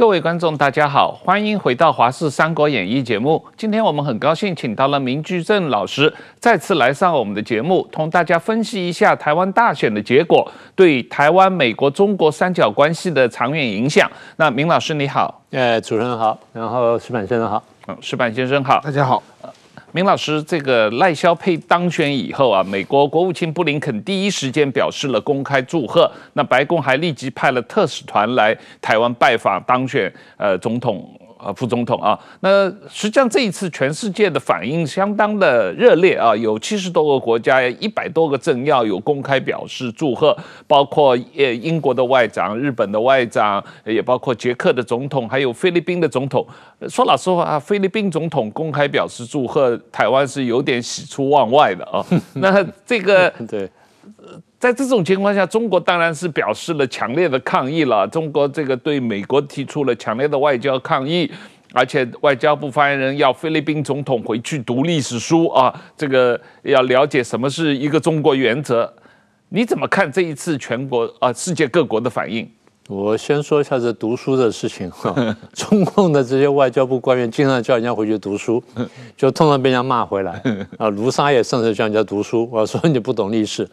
各位观众，大家好，欢迎回到《华视三国演义》节目。今天我们很高兴请到了明居正老师再次来上我们的节目，同大家分析一下台湾大选的结果对台湾、美国、中国三角关系的长远影响。那明老师你好，呃，主持人好，然后石板先生好，嗯，石板先生好，大家好。明老师，这个赖肖沛当选以后啊，美国国务卿布林肯第一时间表示了公开祝贺，那白宫还立即派了特使团来台湾拜访当选呃总统。啊，副总统啊，那实际上这一次全世界的反应相当的热烈啊，有七十多个国家，一百多个政要有公开表示祝贺，包括呃英国的外长、日本的外长，也包括捷克的总统，还有菲律宾的总统。说老实话啊，菲律宾总统公开表示祝贺台湾是有点喜出望外的啊。那这个对。在这种情况下，中国当然是表示了强烈的抗议了。中国这个对美国提出了强烈的外交抗议，而且外交部发言人要菲律宾总统回去读历史书啊，这个要了解什么是一个中国原则。你怎么看这一次全国啊世界各国的反应？我先说一下这读书的事情哈。中共的这些外交部官员经常叫人家回去读书，就通常被人家骂回来啊。卢沙也甚至叫人家读书，我说你不懂历史。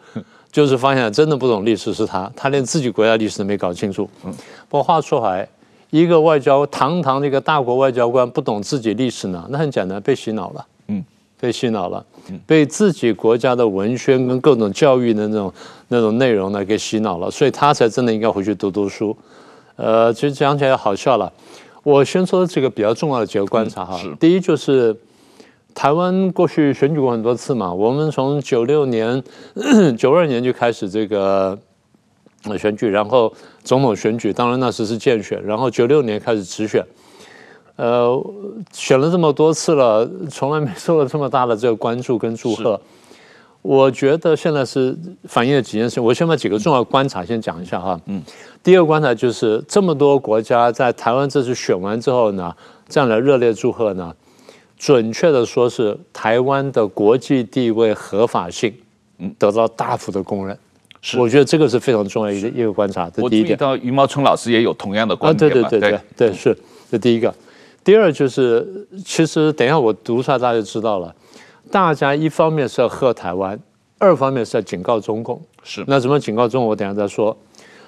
就是发现真的不懂历史是他，他连自己国家历史都没搞清楚。嗯，不过话说回来，一个外交堂堂的一个大国外交官不懂自己历史呢，那很简单，被洗脑了。嗯，被洗脑了，被自己国家的文宣跟各种教育的那种那种内容呢给洗脑了，所以他才真的应该回去读读书。呃，其实讲起来好笑了。我先说这个比较重要的几个观察哈，第一就是。台湾过去选举过很多次嘛，我们从九六年、九二年就开始这个选举，然后总统选举，当然那时是间选，然后九六年开始直选，呃，选了这么多次了，从来没受到这么大的这个关注跟祝贺。我觉得现在是反映了几件事，我先把几个重要观察先讲一下哈。嗯，第二个观察就是这么多国家在台湾这次选完之后呢，这样的热烈祝贺呢。准确的说，是台湾的国际地位合法性，得到大幅的公认。是，我觉得这个是非常重要一个一个观察。这第一点。我注意到余茂春老师也有同样的观点。对对对对对，是这第一个。第二就是，其实等一下我读出来，大家就知道了。大家一方面是要喝台湾，二方面是要警告中共。是。那怎么警告中共？我等一下再说。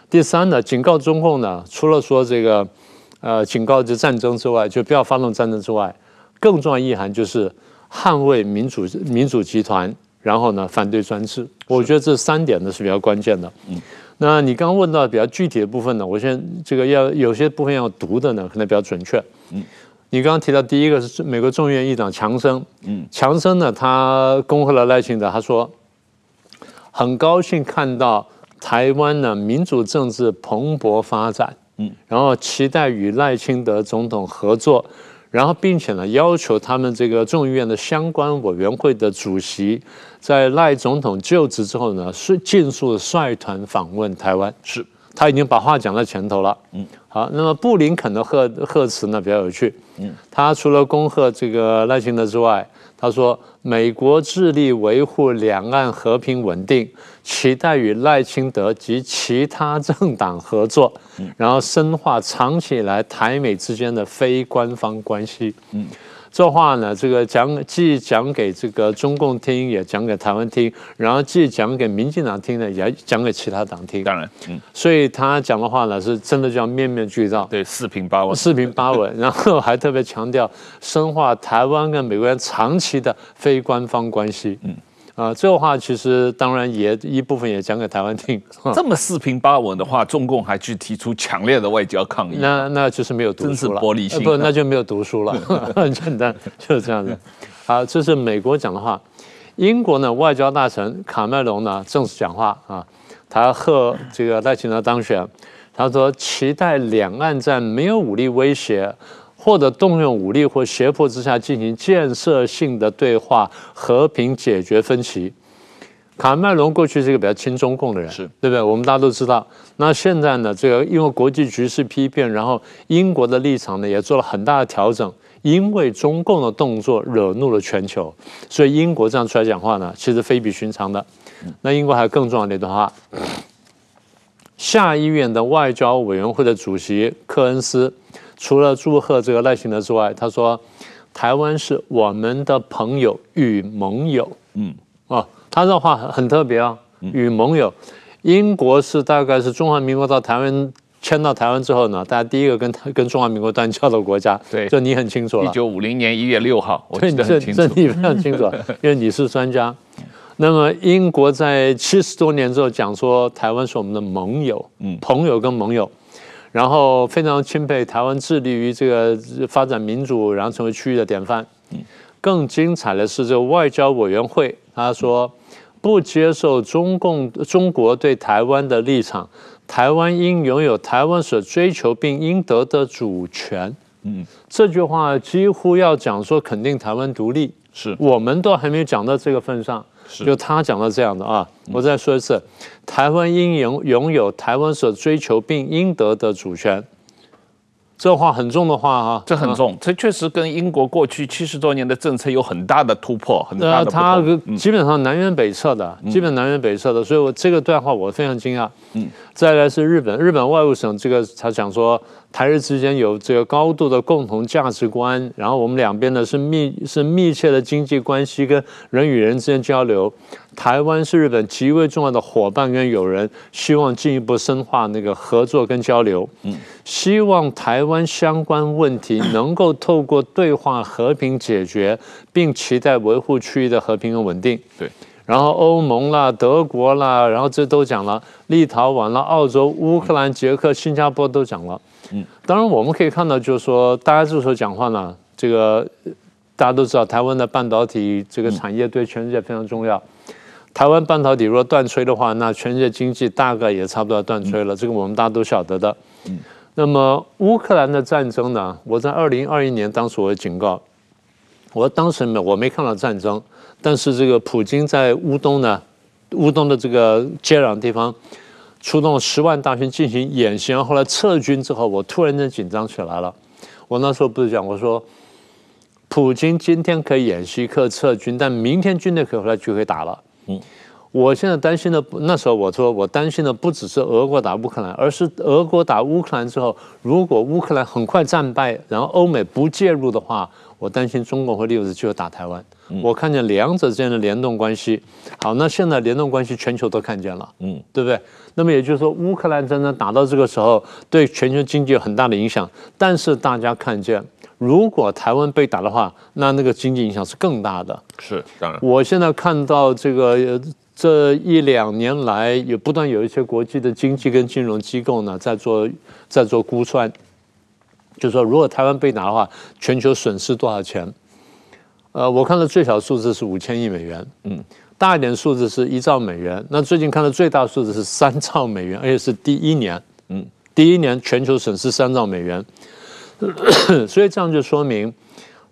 第三呢，警告中共呢，除了说这个，呃，警告这战争之外，就不要发动战争之外。更重要意涵就是捍卫民主民主集团，然后呢，反对专制。我觉得这三点呢是比较关键的。嗯，那你刚刚问到比较具体的部分呢，我先这个要有些部分要读的呢，可能比较准确。嗯，你刚刚提到第一个是美国众议院议长强生。嗯，强生呢，他恭贺了赖清德，他说很高兴看到台湾呢民主政治蓬勃发展。嗯，然后期待与赖清德总统合作。然后，并且呢，要求他们这个众议院的相关委员会的主席，在赖总统就职之后呢，是尽速率团访问台湾。是，他已经把话讲在前头了。嗯，好，那么布林肯的贺贺词呢，比较有趣。嗯，他除了恭贺这个赖清德之外，他说美国致力维护两岸和平稳定。期待与赖清德及其他政党合作，嗯然后深化长期以来台美之间的非官方关系。嗯，这话呢，这个讲既讲给这个中共听，也讲给台湾听，然后既讲给民进党听呢，也讲给其他党听。当然，嗯，所以他讲的话呢，是真的叫面面俱到，对，四平八稳，四平八稳。然后还特别强调深化台湾跟美国人长期的非官方关系。嗯。啊，这个话其实当然也一部分也讲给台湾听。这么四平八稳的话，中共还去提出强烈的外交抗议，那那就是没有读书了，真是玻璃心。不，那就没有读书了，很简单，就是这样子。好，这是美国讲的话。英国呢，外交大臣卡麦隆呢正式讲话啊，他贺这个赖清德当选，他说期待两岸在没有武力威胁。或者动用武力或胁迫之下进行建设性的对话，和平解决分歧。卡麦隆过去是一个比较亲中共的人，是对不对？我们大家都知道。那现在呢？这个因为国际局势丕变，然后英国的立场呢也做了很大的调整。因为中共的动作惹怒了全球，所以英国这样出来讲话呢，其实非比寻常的。那英国还有更重要的一段话：下议院的外交委员会的主席科恩斯。除了祝贺这个赖清德之外，他说台湾是我们的朋友与盟友。嗯，哦，他这话很特别啊，与盟友。英国是大概是中华民国到台湾迁到台湾之后呢，大家第一个跟跟中华民国断交的国家。对，这你很清楚了。一九五零年一月六号，我记得很清楚。这你非常清楚，因为你是专家。那么英国在七十多年之后讲说，台湾是我们的盟友，嗯，朋友跟盟友，然后非常钦佩台湾致力于这个发展民主，然后成为区域的典范。嗯，更精彩的是这个外交委员会，他说。不接受中共中国对台湾的立场，台湾应拥有台湾所追求并应得的主权。嗯，这句话几乎要讲说肯定台湾独立，是我们都还没有讲到这个份上，是就他讲到这样的啊。我再说一次，台湾应拥拥有台湾所追求并应得的主权。这话很重的话哈，这很重，这确实跟英国过去七十多年的政策有很大的突破，很大的不同。他基本上南辕北辙的，基本南辕北辙的，所以我这个段话我非常惊讶。嗯，再来是日本，日本外务省这个他讲说。台日之间有这个高度的共同价值观，然后我们两边呢是密是密切的经济关系跟人与人之间交流。台湾是日本极为重要的伙伴跟友人，希望进一步深化那个合作跟交流。嗯，希望台湾相关问题能够透过对话和平解决，并期待维护区域的和平跟稳定。对，然后欧盟啦、德国啦，然后这都讲了，立陶宛啦、澳洲、乌克兰、捷克、新加坡都讲了。嗯，当然我们可以看到，就是说，大家这时候讲话呢，这个大家都知道，台湾的半导体这个产业对全世界非常重要。台湾半导体如果断炊的话，那全世界经济大概也差不多要断炊了。这个我们大家都晓得的。嗯，那么乌克兰的战争呢，我在二零二一年当时我警告，我当时没我没看到战争，但是这个普京在乌东呢，乌东的这个接壤地方。出动十万大军进行演习，然后后来撤军之后，我突然间紧张起来了。我那时候不是讲，我说，普京今天可以演习，可以撤军，但明天军队可以回来就可以打了。嗯，我现在担心的，那时候我说我担心的不只是俄国打乌克兰，而是俄国打乌克兰之后，如果乌克兰很快战败，然后欧美不介入的话，我担心中国会利用这机会打台湾。我看见两者之间的联动关系。好，那现在联动关系全球都看见了，嗯，对不对？那么也就是说，乌克兰战争打到这个时候，对全球经济有很大的影响。但是大家看见，如果台湾被打的话，那那个经济影响是更大的。是，当然。我现在看到这个这一两年来，也不断有一些国际的经济跟金融机构呢，在做在做估算，就是说，如果台湾被打的话，全球损失多少钱？呃，我看到最小数字是五千亿美元，嗯。大一点数字是一兆美元，那最近看到最大数字是三兆美元，而且是第一年，嗯，第一年全球损失三兆美元，所以这样就说明，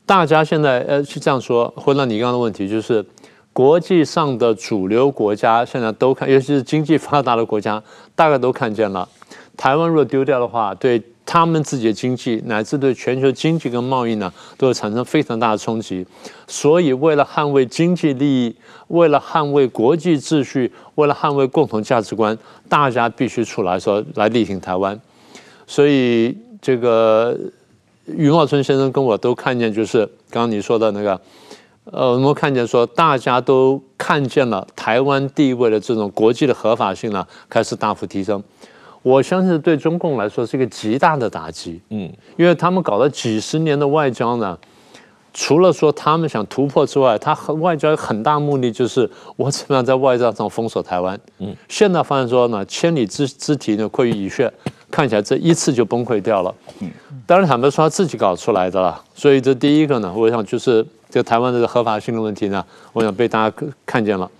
大家现在呃是这样说，回到你刚刚的问题，就是国际上的主流国家现在都看，尤其是经济发达的国家，大概都看见了，台湾若丢掉的话，对。他们自己的经济乃至对全球经济跟贸易呢，都会产生非常大的冲击。所以，为了捍卫经济利益，为了捍卫国际秩序，为了捍卫共同价值观，大家必须出来说来力挺台湾。所以，这个余茂春先生跟我都看见，就是刚刚你说的那个，呃，我们看见说大家都看见了台湾地位的这种国际的合法性呢，开始大幅提升。我相信对中共来说是一个极大的打击，嗯，因为他们搞了几十年的外交呢，除了说他们想突破之外，他外交很大目的就是我怎么样在外交上封锁台湾，嗯，现在发现说呢，千里之之堤呢，溃于蚁穴，看起来这一次就崩溃掉了，嗯，当然坦白说他自己搞出来的了，所以这第一个呢，我想就是这台湾的合法性的问题呢，我想被大家看见了，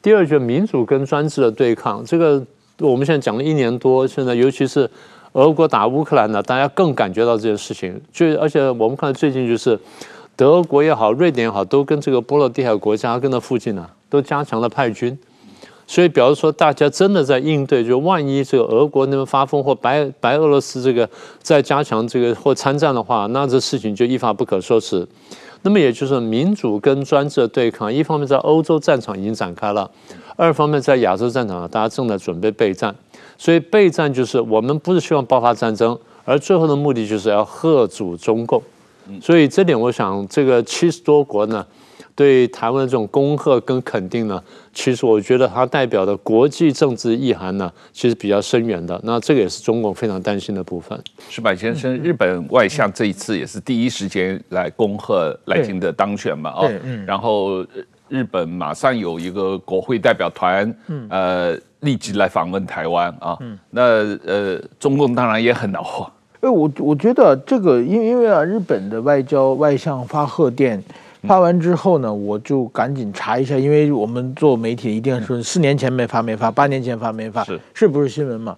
第二就是民主跟专制的对抗，这个。我们现在讲了一年多，现在尤其是俄国打乌克兰呢，大家更感觉到这件事情。就而且我们看最近就是德国也好，瑞典也好，都跟这个波罗的海国家跟那附近呢，都加强了派军。所以表示说，大家真的在应对，就万一这个俄国那边发疯或白白俄罗斯这个再加强这个或参战的话，那这事情就一发不可收拾。那么也就是民主跟专制的对抗，一方面在欧洲战场已经展开了。二方面，在亚洲战场上，大家正在准备备战，所以备战就是我们不是希望爆发战争，而最后的目的就是要吓阻中共。所以这点，我想这个七十多国呢，对台湾的这种恭贺跟肯定呢，其实我觉得它代表的国际政治意涵呢，其实比较深远的。那这个也是中共非常担心的部分。石板先生，日本外相这一次也是第一时间来恭贺赖清德当选嘛？哦，然后日本马上有一个国会代表团，呃，立即来访问台湾啊。那呃，中共当然也很恼火。哎，我我觉得这个，因为因为啊，日本的外交外相发贺电发完之后呢，我就赶紧查一下，因为我们做媒体一定说四年前没发没发，八年前发没发，是。是不是新闻嘛？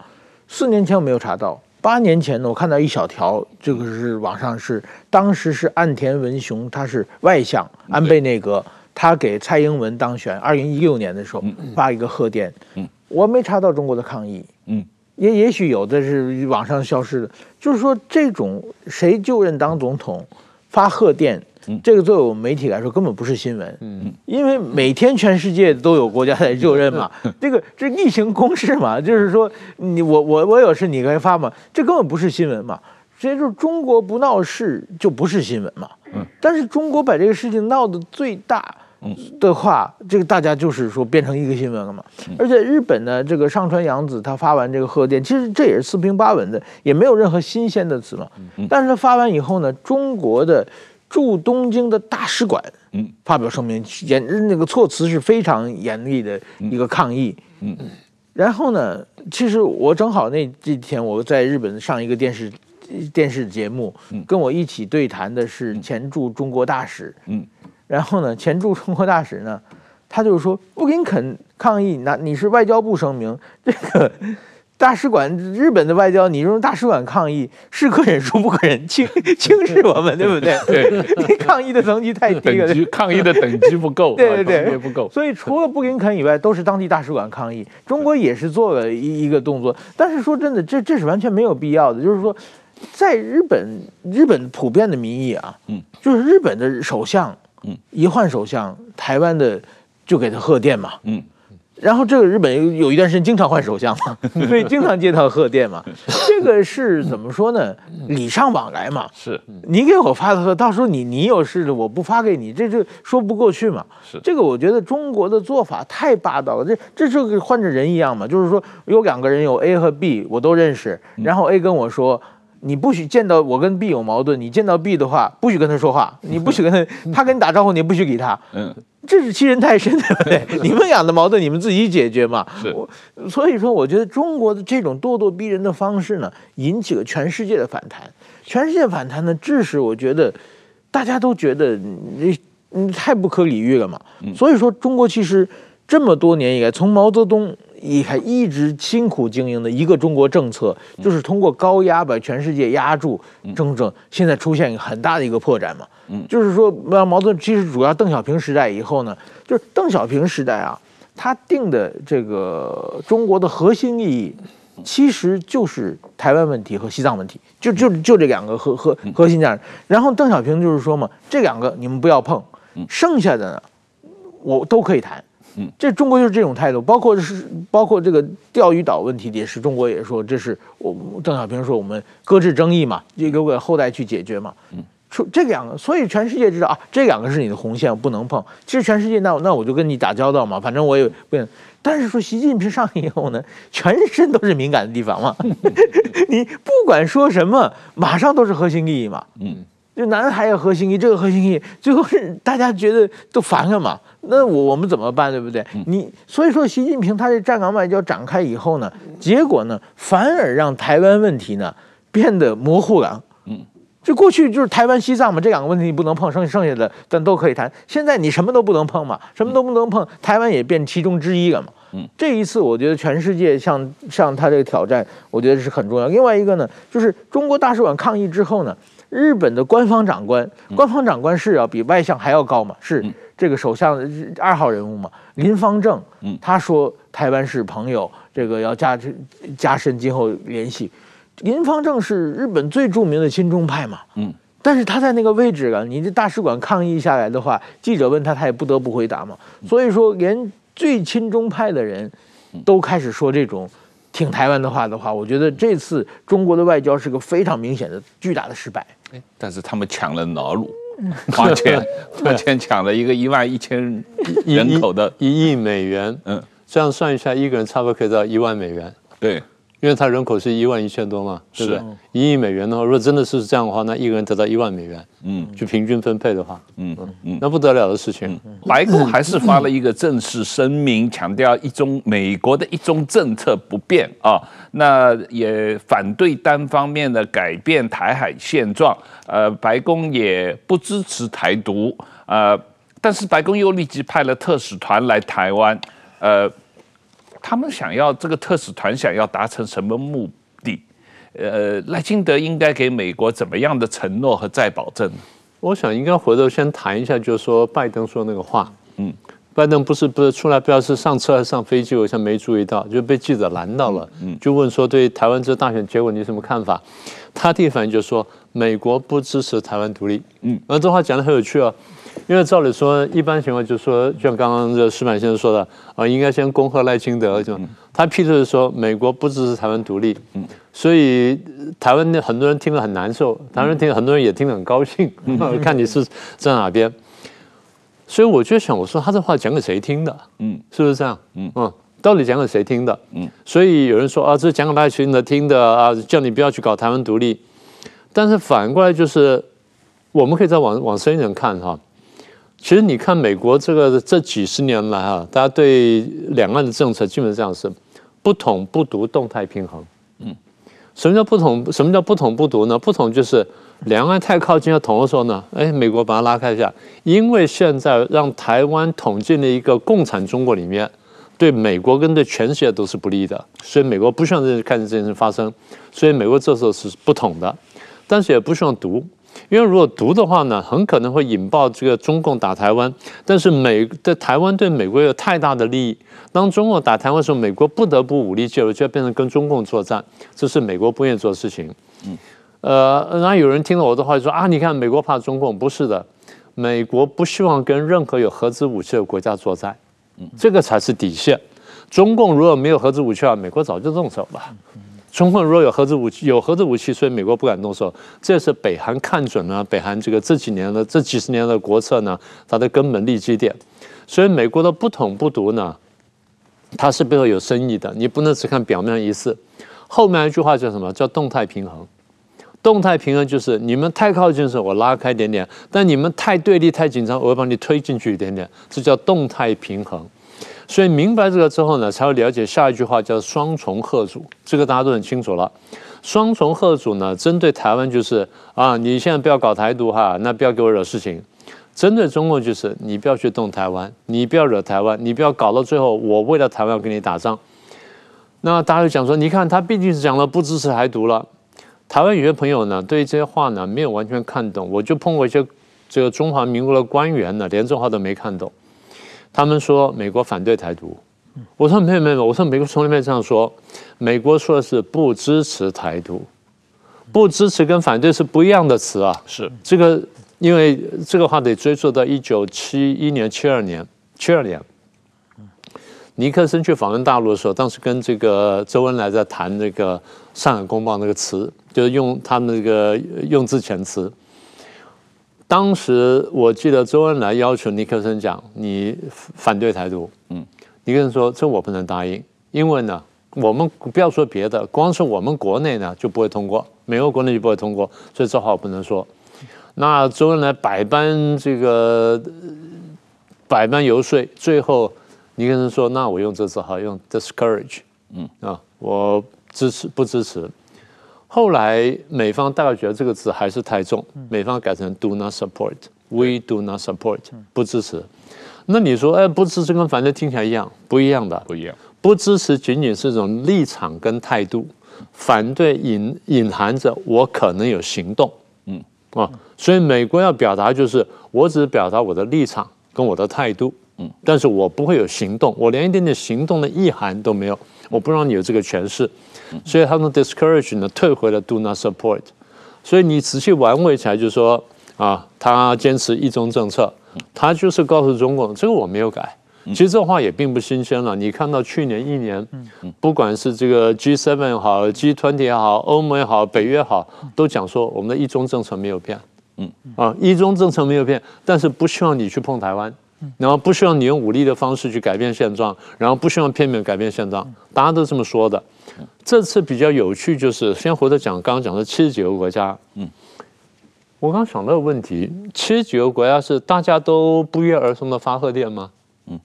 四年前我没有查到，八年前呢，我看到一小条，这个是网上是当时是岸田文雄，他是外相，安倍内阁，他给蔡英文当选二零一六年的时候发一个贺电，嗯，我没查到中国的抗议，嗯。也也许有的是网上消失的，就是说这种谁就任当总统发贺电，这个作为我们媒体来说根本不是新闻，嗯，因为每天全世界都有国家在就任嘛，这个这例行公事嘛，就是说你我我我有事你可以发嘛，这根本不是新闻嘛，所以说中国不闹事就不是新闻嘛，嗯，但是中国把这个事情闹得最大。的话，这个大家就是说变成一个新闻了嘛。而且日本呢，这个上川阳子他发完这个贺电，其实这也是四平八稳的，也没有任何新鲜的词嘛。但是他发完以后呢，中国的驻东京的大使馆，嗯，发表声明，严那个措辞是非常严厉的一个抗议。嗯，然后呢，其实我正好那几天我在日本上一个电视电视节目，跟我一起对谈的是前驻中国大使，嗯。然后呢，前驻中国大使呢，他就说布林肯抗议，那你是外交部声明，这个大使馆日本的外交，你用大使馆抗议，是可忍孰不可忍，轻 轻视我们，对不对？对，你抗议的层级太低了，抗议的等级不够，对 对对，不够。所以除了布林肯以外，都是当地大使馆抗议。中国也是做了一一个动作，但是说真的，这这是完全没有必要的。就是说，在日本，日本普遍的民意啊，嗯，就是日本的首相。嗯，一换首相，台湾的就给他贺电嘛。嗯，然后这个日本有有一段时间经常换首相嘛，所以经常接到贺电嘛。这个是怎么说呢？礼尚往来嘛。是，你给我发的贺，到时候你你有事了，我不发给你，这这说不过去嘛。是，这个我觉得中国的做法太霸道了。这这就跟换着人一样嘛，就是说有两个人有 A 和 B，我都认识，然后 A 跟我说。你不许见到我跟 B 有矛盾，你见到 B 的话，不许跟他说话，你不许跟他，他跟你打招呼，你不许给他。嗯，这是欺人太甚，对不对？你们俩的矛盾，你们自己解决嘛。是，所以说，我觉得中国的这种咄咄逼人的方式呢，引起了全世界的反弹。全世界反弹呢，致使我觉得大家都觉得你你太不可理喻了嘛。所以说，中国其实这么多年以来，从毛泽东。一还一直辛苦经营的一个中国政策，就是通过高压把全世界压住，真正现在出现很大的一个破绽嘛。嗯，就是说，毛毛泽东其实主要邓小平时代以后呢，就是邓小平时代啊，他定的这个中国的核心意义，其实就是台湾问题和西藏问题，就就就这两个核核核心价值。然后邓小平就是说嘛，这两个你们不要碰，剩下的呢，我都可以谈。嗯，这中国就是这种态度，包括是包括这个钓鱼岛问题也是中国也说，这是我邓小平说我们搁置争议嘛，就留给后代去解决嘛。嗯，说这两个，所以全世界知道啊，这两个是你的红线，不能碰。其实全世界那那我就跟你打交道嘛，反正我也不。但是说习近平上以后呢，全身都是敏感的地方嘛，你不管说什么，马上都是核心利益嘛。嗯。就南海有核心这个核心最后是大家觉得都烦了嘛？那我我们怎么办，对不对？你所以说，习近平他这站岗外交展开以后呢，结果呢，反而让台湾问题呢变得模糊了。嗯，就过去就是台湾、西藏嘛，这两个问题你不能碰，剩剩下的但都可以谈。现在你什么都不能碰嘛，什么都不能碰，台湾也变其中之一了嘛。嗯，这一次我觉得全世界向向他这个挑战，我觉得是很重要。另外一个呢，就是中国大使馆抗议之后呢。日本的官方长官，官方长官是要比外相还要高嘛？是这个首相二号人物嘛？林方正，他说台湾是朋友，这个要加加深今后联系。林方正是日本最著名的亲中派嘛？嗯，但是他在那个位置啊，你这大使馆抗议下来的话，记者问他，他也不得不回答嘛。所以说，连最亲中派的人都开始说这种。挺台湾的话的话，我觉得这次中国的外交是个非常明显的巨大的失败。但是他们抢了瑙鲁，花钱 花钱抢了一个一万一千人口的一亿美元，嗯，这样算一下，一个人差不多可以到一万美元。对。因为它人口是一万一千多嘛，是不是？一亿美元的话，如果真的是这样的话，那一个人得到一万美元，嗯，就平均分配的话，嗯嗯，那不得了的事情。白宫还是发了一个正式声明，强调一中美国的一中政策不变啊，那也反对单方面的改变台海现状。呃，白宫也不支持台独，呃，但是白宫又立即派了特使团来台湾，呃。他们想要这个特使团想要达成什么目的？呃，赖清德应该给美国怎么样的承诺和再保证？我想应该回头先谈一下，就是说拜登说那个话。嗯，拜登不是不是出来，不知道是上车还是上飞机，我好像没注意到，就被记者拦到了。嗯，就问说对台湾这大选结果你有什么看法？他第一反应就是说美国不支持台湾独立。嗯，然后这话讲的很有趣啊。因为照理说，一般情况就是说，就像刚刚这矢板先生说的啊，应该先恭贺赖清德。就他批的是说，美国不支持台湾独立，所以台湾的很多人听了很难受，台湾人听了很多人也听得很高兴，看你是在哪边。所以我就想，我说他这话讲给谁听的？嗯，是不是这样？嗯嗯，到底讲给谁听的？嗯，所以有人说啊，这讲给赖清德听的啊，叫你不要去搞台湾独立。但是反过来就是，我们可以再往往深一点看哈。其实你看美国这个这几十年来啊，大家对两岸的政策基本上是不统不独，动态平衡。嗯，什么叫不统？什么叫不统不独呢？不统就是两岸太靠近要统的时候呢，哎，美国把它拉开一下，因为现在让台湾统进了一个共产中国里面，对美国跟对全世界都是不利的，所以美国不希望这看见这件事发生，所以美国这时候是不统的，但是也不希望独。因为如果独的话呢，很可能会引爆这个中共打台湾。但是美在台湾对美国有太大的利益，当中共打台湾的时候，美国不得不武力介入，就要变成跟中共作战，这是美国不愿意做的事情。嗯，呃，然后有人听了我的话就说啊，你看美国怕中共，不是的，美国不希望跟任何有核子武器的国家作战，这个才是底线。中共如果没有核子武器的话，美国早就动手了。中共如果有核子武器，有核子武器，所以美国不敢动手。这是北韩看准了北韩这个这几年的这几十年的国策呢，它的根本利基点。所以美国的不统不独呢，它是背后有深意的。你不能只看表面意思。后面一句话叫什么？叫动态平衡。动态平衡就是你们太靠近的时候，我拉开一点点；但你们太对立、太紧张，我会把你推进去一点点。这叫动态平衡。所以明白这个之后呢，才会了解下一句话叫双重吓阻，这个大家都很清楚了。双重吓阻呢，针对台湾就是啊，你现在不要搞台独哈，那不要给我惹事情；针对中共就是你不要去动台湾，你不要惹台湾，你不要搞到最后我为了台湾要跟你打仗。那大家就讲说，你看他毕竟是讲了不支持台独了。台湾有些朋友呢，对于这些话呢没有完全看懂，我就碰过一些这个中华民国的官员呢，连这话都没看懂。他们说美国反对台独，我说没有没有，我说美国从来没有这样说，美国说的是不支持台独，不支持跟反对是不一样的词啊。是。这个，因为这个话得追溯到一九七一年、七二年、七二年，尼克森去访问大陆的时候，当时跟这个周恩来在谈那个《上海公报》那个词，就是用他们那个用字遣词。当时我记得周恩来要求尼克森讲，你反对台独，嗯，尼克森说，这我不能答应，因为呢，我们不要说别的，光是我们国内呢就不会通过，美国国内就不会通过，所以这话我不能说。那周恩来百般这个百般游说，最后尼克森说，那我用这字好用，discourage，嗯啊，我支持不支持？后来美方大概觉得这个字还是太重，美方改成 do not support，we do not support，不支持。那你说，哎，不支持跟反对听起来一样？不一样的，不一样。不支持仅仅是一种立场跟态度，反对隐隐含着我可能有行动。嗯啊，所以美国要表达就是，我只是表达我的立场跟我的态度，嗯，但是我不会有行动，我连一点点行动的意涵都没有，我不让你有这个诠释。所以他们 discourage 呢，退回了 do not support。所以你仔细玩味起来，就是说啊，他坚持一中政策，他就是告诉中共，这个我没有改。其实这话也并不新鲜了。你看到去年一年，不管是这个 G7 也好，G20 也好，欧盟也好，北约也好，都讲说我们的一中政策没有变。嗯啊，一中政策没有变，但是不希望你去碰台湾，然后不希望你用武力的方式去改变现状，然后不希望片面改变现状，大家都这么说的。这次比较有趣就是，先回头讲刚刚讲的七十几个国家。嗯，我刚想到个问题，七十几个国家是大家都不约而同的发贺电吗？嗯，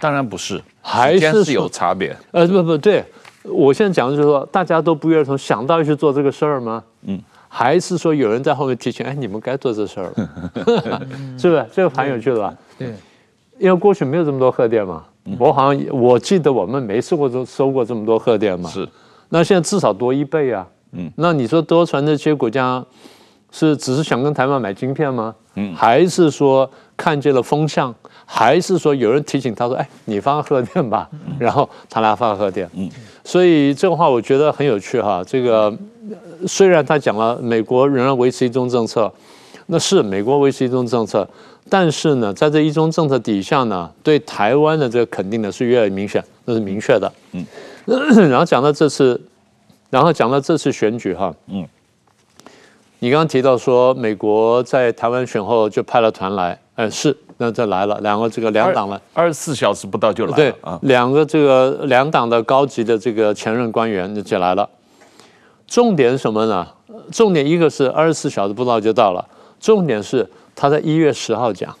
当然不是，还是，是有差别。呃，不不对，我现在讲的就是说，大家都不约而同想到去做这个事儿吗？嗯。还是说有人在后面提醒，哎，你们该做这事儿了，是不是？这个蛮有趣的吧？对，因为过去没有这么多贺电嘛。我好像我记得我们没收过收过这么多贺电嘛。是，那现在至少多一倍啊。嗯，那你说多传这些国家是只是想跟台湾买晶片吗？嗯，还是说看见了风向？还是说有人提醒他说，哎，你发贺电吧，然后他来发贺电。嗯，所以这个话我觉得很有趣哈，这个。虽然他讲了美国仍然维持一中政策，那是美国维持一中政策，但是呢，在这一中政策底下呢，对台湾的这个肯定呢是越来越明显，那是明确的。嗯，然后讲到这次，然后讲到这次选举哈，嗯，你刚刚提到说美国在台湾选后就派了团来，哎，是，那这来了两个这个两党了，二十四小时不到就来了，对啊，两个这个两党的高级的这个前任官员就来了。重点是什么呢？重点一个是二十四小时不到就到了，重点是他在一月十号讲，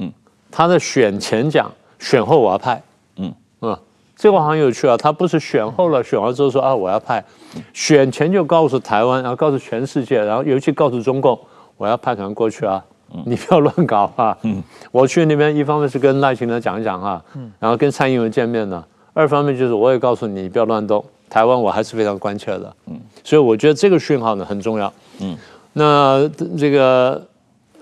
嗯，他在选前讲，选后我要派，嗯。嗯，这个很有趣啊，他不是选后了，选完之后说啊我要派，选前就告诉台湾，然后告诉全世界，然后尤其告诉中共，我要派团过去啊，你不要乱搞啊，嗯，我去那边一方面是跟赖清德讲一讲啊，嗯，然后跟蔡英文见面呢，二方面就是我也告诉你，你不要乱动。台湾我还是非常关切的，嗯，所以我觉得这个讯号呢很重要，嗯，那这个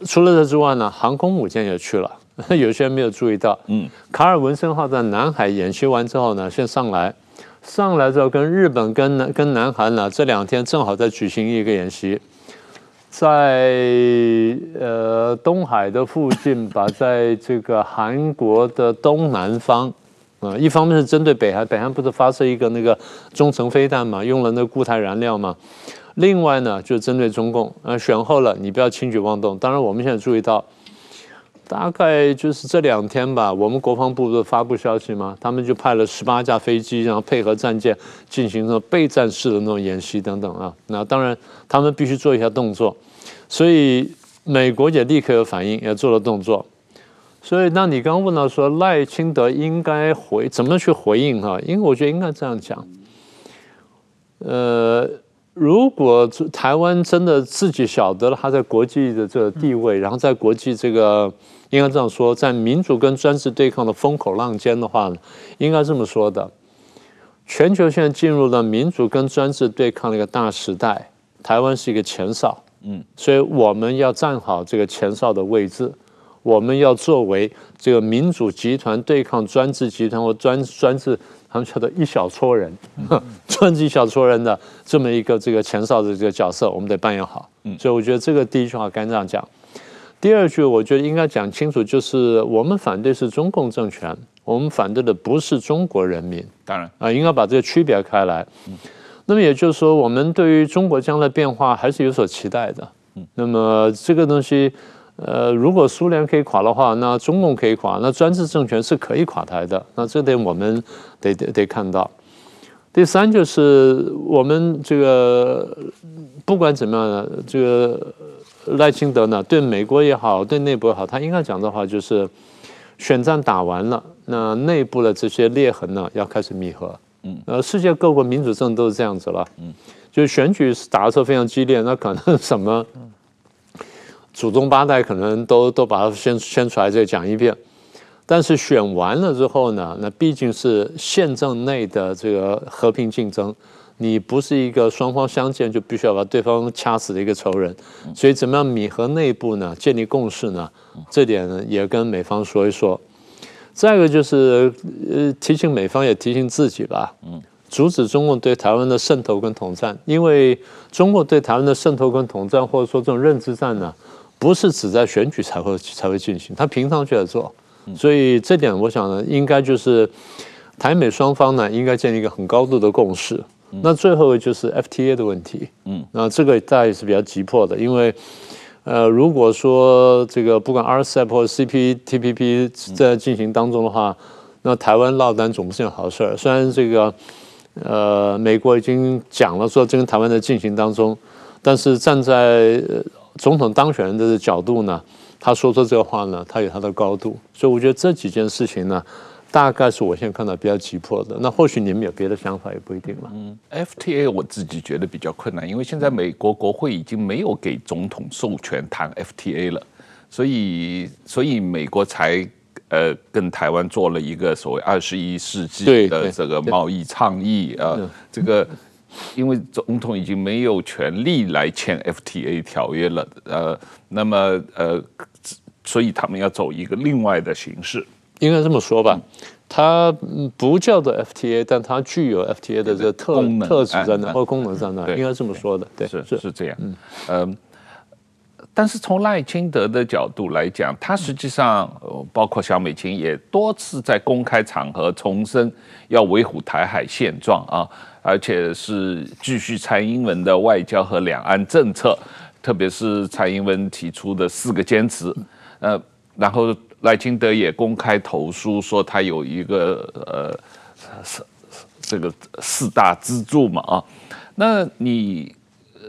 除了这之外呢，航空母舰也去了，有些人没有注意到，嗯，卡尔文森号在南海演习完之后呢，先上来，上来之后跟日本跟南跟南韩呢这两天正好在举行一个演习，在呃东海的附近吧，在这个韩国的东南方。啊，一方面是针对北韩，北韩不是发射一个那个中程飞弹嘛，用了那个固态燃料嘛。另外呢，就针对中共，呃，选后了，你不要轻举妄动。当然，我们现在注意到，大概就是这两天吧，我们国防部不是发布消息吗？他们就派了十八架飞机，然后配合战舰进行那种备战式的那种演习等等啊。那当然，他们必须做一下动作，所以美国也立刻有反应，也做了动作。所以，那你刚刚问到说赖清德应该回怎么去回应哈？因为我觉得应该这样讲，呃，如果台湾真的自己晓得了他在国际的这个地位，然后在国际这个应该这样说，在民主跟专制对抗的风口浪尖的话，应该这么说的：全球现在进入了民主跟专制对抗的一个大时代，台湾是一个前哨，嗯，所以我们要站好这个前哨的位置。我们要作为这个民主集团对抗专制集团或专专制，他们叫做一小撮人，专制一小撮人的这么一个这个前哨的这个角色，我们得扮演好。所以我觉得这个第一句话该这样讲。第二句我觉得应该讲清楚，就是我们反对是中共政权，我们反对的不是中国人民。当然啊，应该把这个区别开来。那么也就是说，我们对于中国将来变化还是有所期待的。那么这个东西。呃，如果苏联可以垮的话，那中共可以垮，那专制政权是可以垮台的。那这点我们得得得看到。第三就是我们这个不管怎么样呢，这个赖清德呢，对美国也好，对内部也好，他应该讲的话就是，选战打完了，那内部的这些裂痕呢，要开始弥合。嗯，呃，世界各国民主政都是这样子了。嗯，就是选举打的时候非常激烈，那可能什么？祖宗八代可能都都把它先先出来再讲一遍，但是选完了之后呢，那毕竟是宪政内的这个和平竞争，你不是一个双方相见就必须要把对方掐死的一个仇人，所以怎么样弥合内部呢？建立共识呢？这点也跟美方说一说。再一个就是呃提醒美方也提醒自己吧，嗯，阻止中共对台湾的渗透跟统战，因为中共对台湾的渗透跟统战或者说这种认知战呢。不是只在选举才会才会进行，他平常就在做，所以这点我想呢，应该就是台美双方呢应该建立一个很高度的共识。那最后就是 FTA 的问题，嗯，那这个大家也是比较急迫的，因为呃，如果说这个不管 RCEP 或者 CPTPP 在进行当中的话，那台湾落单总不是件好事儿。虽然这个呃，美国已经讲了说这跟台湾在进行当中，但是站在总统当选人的角度呢，他说出这个话呢，他有他的高度，所以我觉得这几件事情呢。大概是我现在看到比较急迫的，那或许你们有别的想法也不一定了。嗯，FTA 我自己觉得比较困难，因为现在美国国会已经没有给总统授权谈 FTA 了，所以所以美国才呃跟台湾做了一个所谓二十一世纪的这个贸易倡议啊，这个因为总统已经没有权利来签 FTA 条约了，呃，那么呃，所以他们要走一个另外的形式。应该这么说吧，它不叫做 FTA，但它具有 FTA 的这个特特质在那或功能在那，应该这么说的。对，是是是这样。嗯，呃，但是从赖清德的角度来讲，他实际上包括萧美琴也多次在公开场合重申要维护台海现状啊，而且是继续蔡英文的外交和两岸政策，特别是蔡英文提出的四个坚持，呃，然后。赖清德也公开投书说，他有一个呃，这个四大支柱嘛啊，那你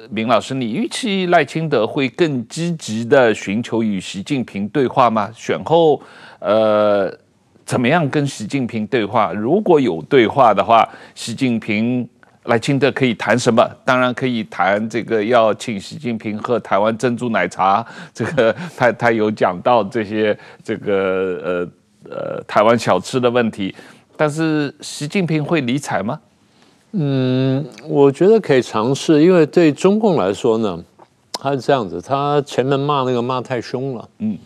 明老师，你预期赖清德会更积极的寻求与习近平对话吗？选后呃，怎么样跟习近平对话？如果有对话的话，习近平。赖清德可以谈什么？当然可以谈这个要请习近平喝台湾珍珠奶茶。这个他他有讲到这些这个呃呃台湾小吃的问题，但是习近平会理睬吗？嗯，我觉得可以尝试，因为对中共来说呢，他是这样子，他前面骂那个骂太凶了，嗯，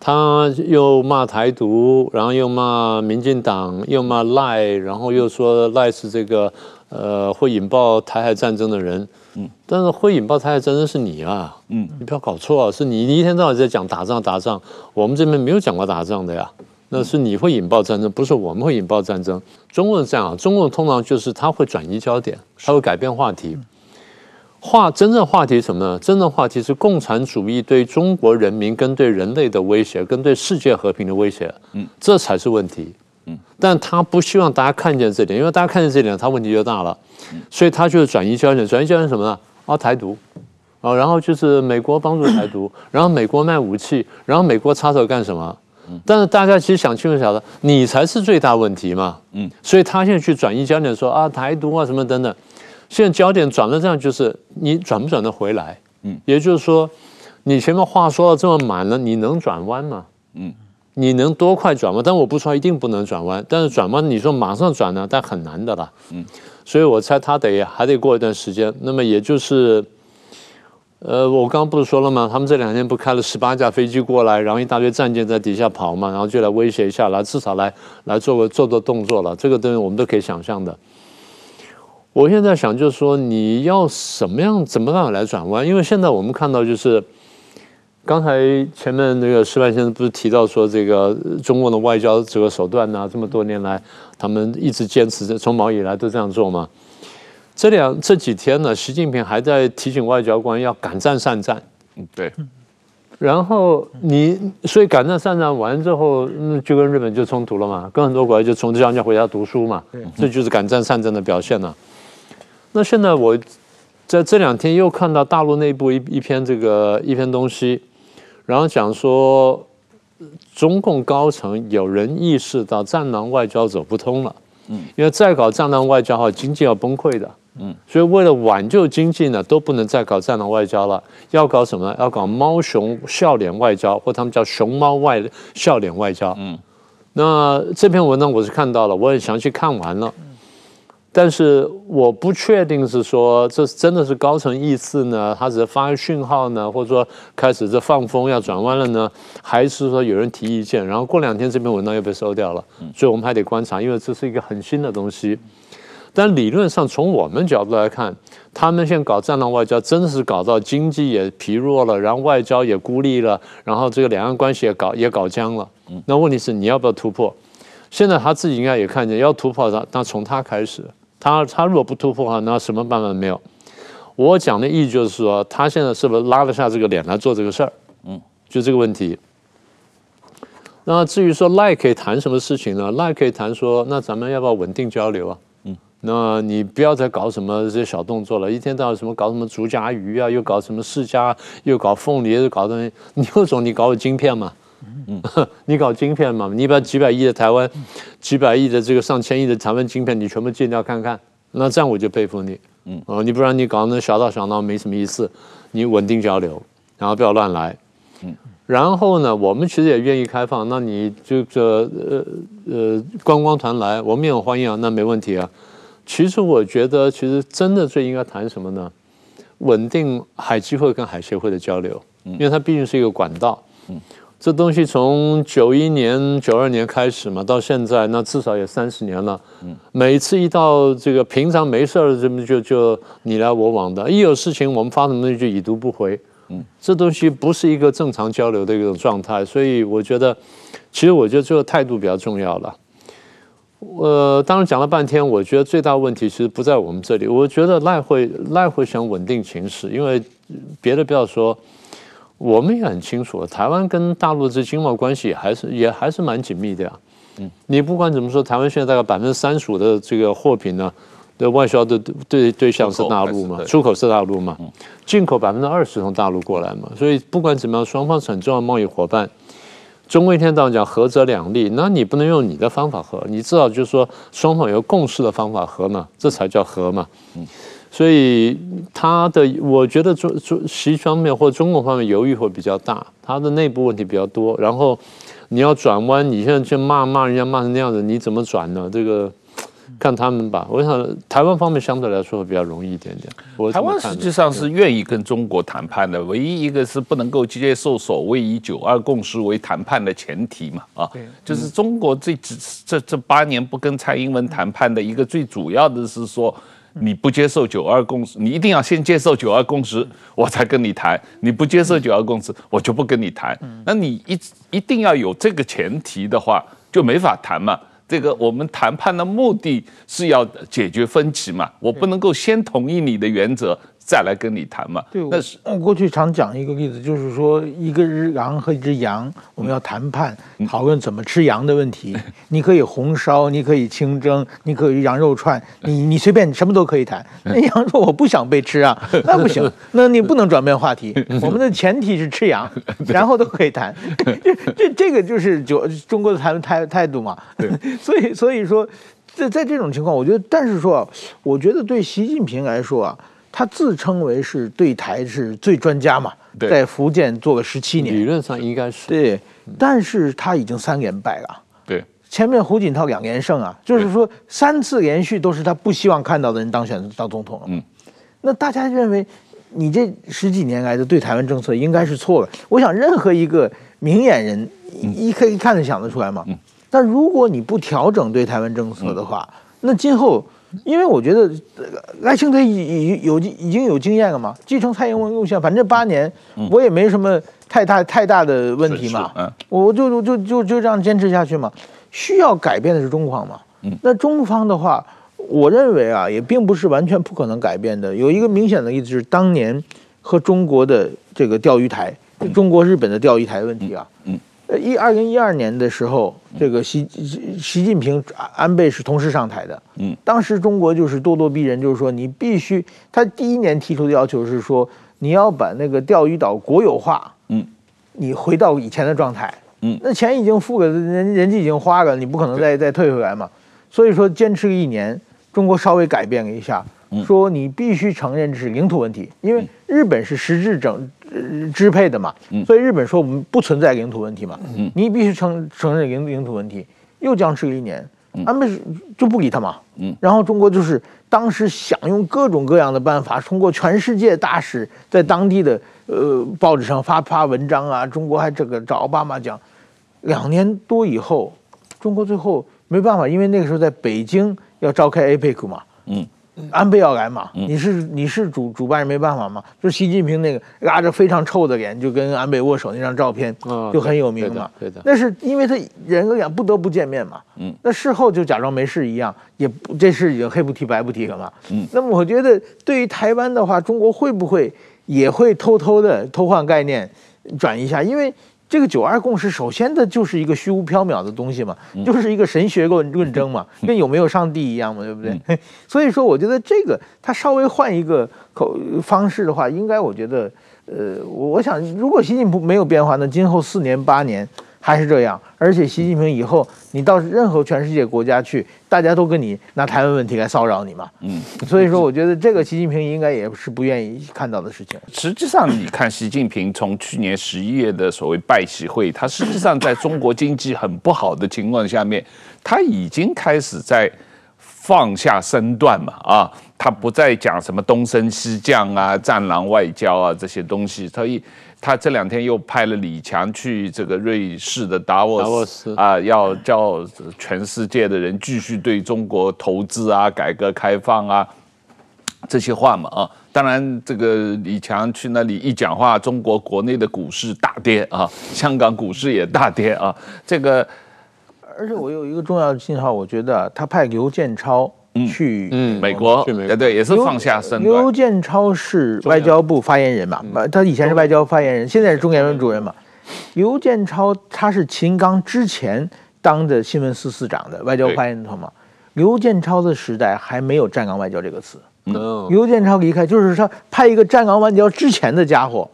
他又骂台独，然后又骂民进党，又骂赖，然后又说赖是这个。呃，会引爆台海战争的人，嗯，但是会引爆台海战争是你啊，嗯，你不要搞错啊，是你，你一天到晚在讲打仗打仗，我们这边没有讲过打仗的呀，那是你会引爆战争，不是我们会引爆战争。中共是这样啊，中共通常就是他会转移焦点，他会改变话题，话真正话题是什么呢？真正话题是共产主义对中国人民跟对人类的威胁，跟对世界和平的威胁，嗯，这才是问题。但他不希望大家看见这点，因为大家看见这点，他问题就大了。所以他就是转移焦点，转移焦点什么呢？啊，台独啊，然后就是美国帮助台独，然后美国卖武器，然后美国插手干什么？但是大家其实想清楚晓得，你才是最大问题嘛。嗯，所以他现在去转移焦点，说啊，台独啊什么等等。现在焦点转了，这样就是你转不转得回来？嗯，也就是说，你前面话说的这么满了，你能转弯吗？嗯。你能多快转弯？但我不说一定不能转弯，但是转弯你说马上转呢，但很难的啦。嗯，所以我猜他得还得过一段时间。那么也就是，呃，我刚刚不是说了吗？他们这两天不开了十八架飞机过来，然后一大堆战舰在底下跑嘛，然后就来威胁一下，来至少来来做个做做动作了。这个东西我们都可以想象的。我现在想就是说，你要什么样怎么样来转弯？因为现在我们看到就是。刚才前面那个矢板先生不是提到说，这个中国的外交这个手段呢，这么多年来他们一直坚持着，从毛以来都这样做嘛。这两这几天呢，习近平还在提醒外交官要敢战善战。嗯，对。然后你所以敢战善战完之后，嗯，就跟日本就冲突了嘛，跟很多国家就冲突，叫人家回家读书嘛。这就是敢战善战的表现了。那现在我在这两天又看到大陆内部一一篇这个一篇东西。然后讲说，中共高层有人意识到战狼外交走不通了，嗯，因为再搞战狼外交的话，经济要崩溃的，嗯，所以为了挽救经济呢，都不能再搞战狼外交了，要搞什么？要搞猫熊笑脸外交，或他们叫熊猫外笑脸外交，嗯，那这篇文章我是看到了，我也详细看完了。但是我不确定是说这真的是高层意思呢，他只是发个讯号呢，或者说开始这放风要转弯了呢，还是说有人提意见，然后过两天这篇文章又被收掉了，所以我们还得观察，因为这是一个很新的东西。但理论上从我们角度来看，他们现在搞战狼外交，真的是搞到经济也疲弱了，然后外交也孤立了，然后这个两岸关系也搞也搞僵了。那问题是你要不要突破？现在他自己应该也看见要突破他，那从他开始。他他如果不突破的话，那什么办法没有？我讲的意义就是说，他现在是不是拉得下这个脸来做这个事儿？嗯，就这个问题。那至于说赖可以谈什么事情呢？赖可以谈说，那咱们要不要稳定交流啊？嗯，那你不要再搞什么这些小动作了，一天到晚什么搞什么竹夹鱼啊，又搞什么释迦，又搞凤梨，又搞东西，你有种你搞个晶片嘛？嗯，你搞晶片嘛？你把几百亿的台湾，几百亿的这个上千亿的台湾晶片，你全部禁掉看看，那这样我就佩服你。嗯，哦，你不然你搞那小道小闹没什么意思，你稳定交流，然后不要乱来。嗯，然后呢，我们其实也愿意开放，那你这个呃呃观光团来，我们也很欢迎啊，那没问题啊。其实我觉得，其实真的最应该谈什么呢？稳定海基会跟海协会的交流，因为它毕竟是一个管道。嗯。这东西从九一年、九二年开始嘛，到现在那至少也三十年了。嗯，每次一到这个平常没事儿，这么就就你来我往的，一有事情我们发什么东西就已读不回。嗯，这东西不是一个正常交流的一种状态，所以我觉得，其实我觉得这个态度比较重要了。呃，当然讲了半天，我觉得最大问题其实不在我们这里。我觉得赖会赖会想稳定情势，因为别的不要说。我们也很清楚，台湾跟大陆这经贸关系还是也还是蛮紧密的呀。嗯，你不管怎么说，台湾现在大概百分之三十五的这个货品呢，的外销的对对象是大陆嘛，出口是大陆嘛，进口百分之二十从大陆过来嘛。所以不管怎么样，双方是很重要的贸易伙伴。中国一天到晚讲和则两利，那你不能用你的方法和，你至少就是说双方有共识的方法和嘛，这才叫和嘛。嗯。所以他的，我觉得中中西方面或中国方面犹豫会比较大，他的内部问题比较多。然后你要转弯，你现在去骂骂人家骂成那样子，你怎么转呢？这个看他们吧。我想台湾方面相对来说会比较容易一点点。台湾实际上是愿意跟中国谈判的，唯一一个是不能够接受所谓以九二共识为谈判的前提嘛啊，就是中国这这这这八年不跟蔡英文谈判的一个最主要的是说。你不接受九二共识，你一定要先接受九二共识，我才跟你谈。你不接受九二共识，我就不跟你谈。那你一一定要有这个前提的话，就没法谈嘛。这个我们谈判的目的是要解决分歧嘛，我不能够先同意你的原则。再来跟你谈嘛？对，那是我过去常讲一个例子，就是说一个只羊和一只羊，我们要谈判，讨论怎么吃羊的问题。你可以红烧，你可以清蒸，你可以羊肉串，你你随便，什么都可以谈。那羊说我不想被吃啊，那不行，那你不能转变话题。我们的前提是吃羊，然后都可以谈。这这这个就是就中国的谈态态度嘛。对所以所以说，在在这种情况，我觉得，但是说，我觉得对习近平来说啊。他自称为是对台是最专家嘛，在福建做了十七年，理论上应该是对，但是他已经三连败了。对，前面胡锦涛两连胜啊，就是说三次连续都是他不希望看到的人当选当总统了。嗯，那大家认为你这十几年来的对台湾政策应该是错了。我想任何一个明眼人一可以看得想得出来嘛。嗯，但如果你不调整对台湾政策的话，那今后。因为我觉得赖清德已已有已经有经验了嘛，继承蔡英文路线，反正八年我也没什么太大太大的问题嘛，我就就就就这样坚持下去嘛。需要改变的是中方嘛，那中方的话，我认为啊，也并不是完全不可能改变的。有一个明显的例子是当年和中国的这个钓鱼台，中国日本的钓鱼台问题啊。一二零一二年的时候，这个习习近平安倍是同时上台的。嗯，当时中国就是咄咄逼人，就是说你必须，他第一年提出的要求是说你要把那个钓鱼岛国有化。嗯，你回到以前的状态。嗯，那钱已经付了，人人家已经花了，你不可能再再退回来嘛。所以说坚持了一年，中国稍微改变了一下，说你必须承认这是领土问题，因为日本是实质整。支配的嘛，所以日本说我们不存在领土问题嘛，你必须承承认领领土问题，又僵持了一年，安倍就不理他嘛，然后中国就是当时想用各种各样的办法，通过全世界大使在当地的呃报纸上发发文章啊，中国还这个找奥巴马讲，两年多以后，中国最后没办法，因为那个时候在北京要召开 APEC 嘛，嗯。安倍要来嘛，你是你是主主办人没办法嘛，就习近平那个拉着非常臭的脸就跟安倍握手那张照片，就很有名嘛。对的，那是因为他人跟脸不得不见面嘛。嗯，那事后就假装没事一样，也不这事已经黑不提白不提了嘛。嗯，那么我觉得对于台湾的话，中国会不会也会偷偷的偷换概念转一下？因为。这个九二共识，首先的就是一个虚无缥缈的东西嘛，就是一个神学论论争嘛，跟有没有上帝一样嘛，对不对？所以说，我觉得这个他稍微换一个口方式的话，应该我觉得，呃，我想如果习近平没有变化，那今后四年八年。还是这样，而且习近平以后，你到任何全世界国家去，大家都跟你拿台湾问题来骚扰你嘛。嗯，所以说，我觉得这个习近平应该也是不愿意看到的事情。实际上，你看习近平从去年十一月的所谓拜习会，他实际上在中国经济很不好的情况下面，他已经开始在放下身段嘛。啊，他不再讲什么东升西降啊、战狼外交啊这些东西，他一。他这两天又派了李强去这个瑞士的达沃斯啊，要叫全世界的人继续对中国投资啊、改革开放啊这些话嘛啊。当然，这个李强去那里一讲话，中国国内的股市大跌啊，香港股市也大跌啊。这个，而且我有一个重要的信号，我觉得他派刘建超。去嗯，美国，对对，也是放下身段。刘建超是外交部发言人嘛？他以前是外交发言人，现在是中研院主任嘛？刘建超他是秦刚之前当的新闻司司长的外交发言人嘛？刘建超的时代还没有“站岗外交”这个词。嗯，刘建超离开，就是说派一个站岗外交之前的家伙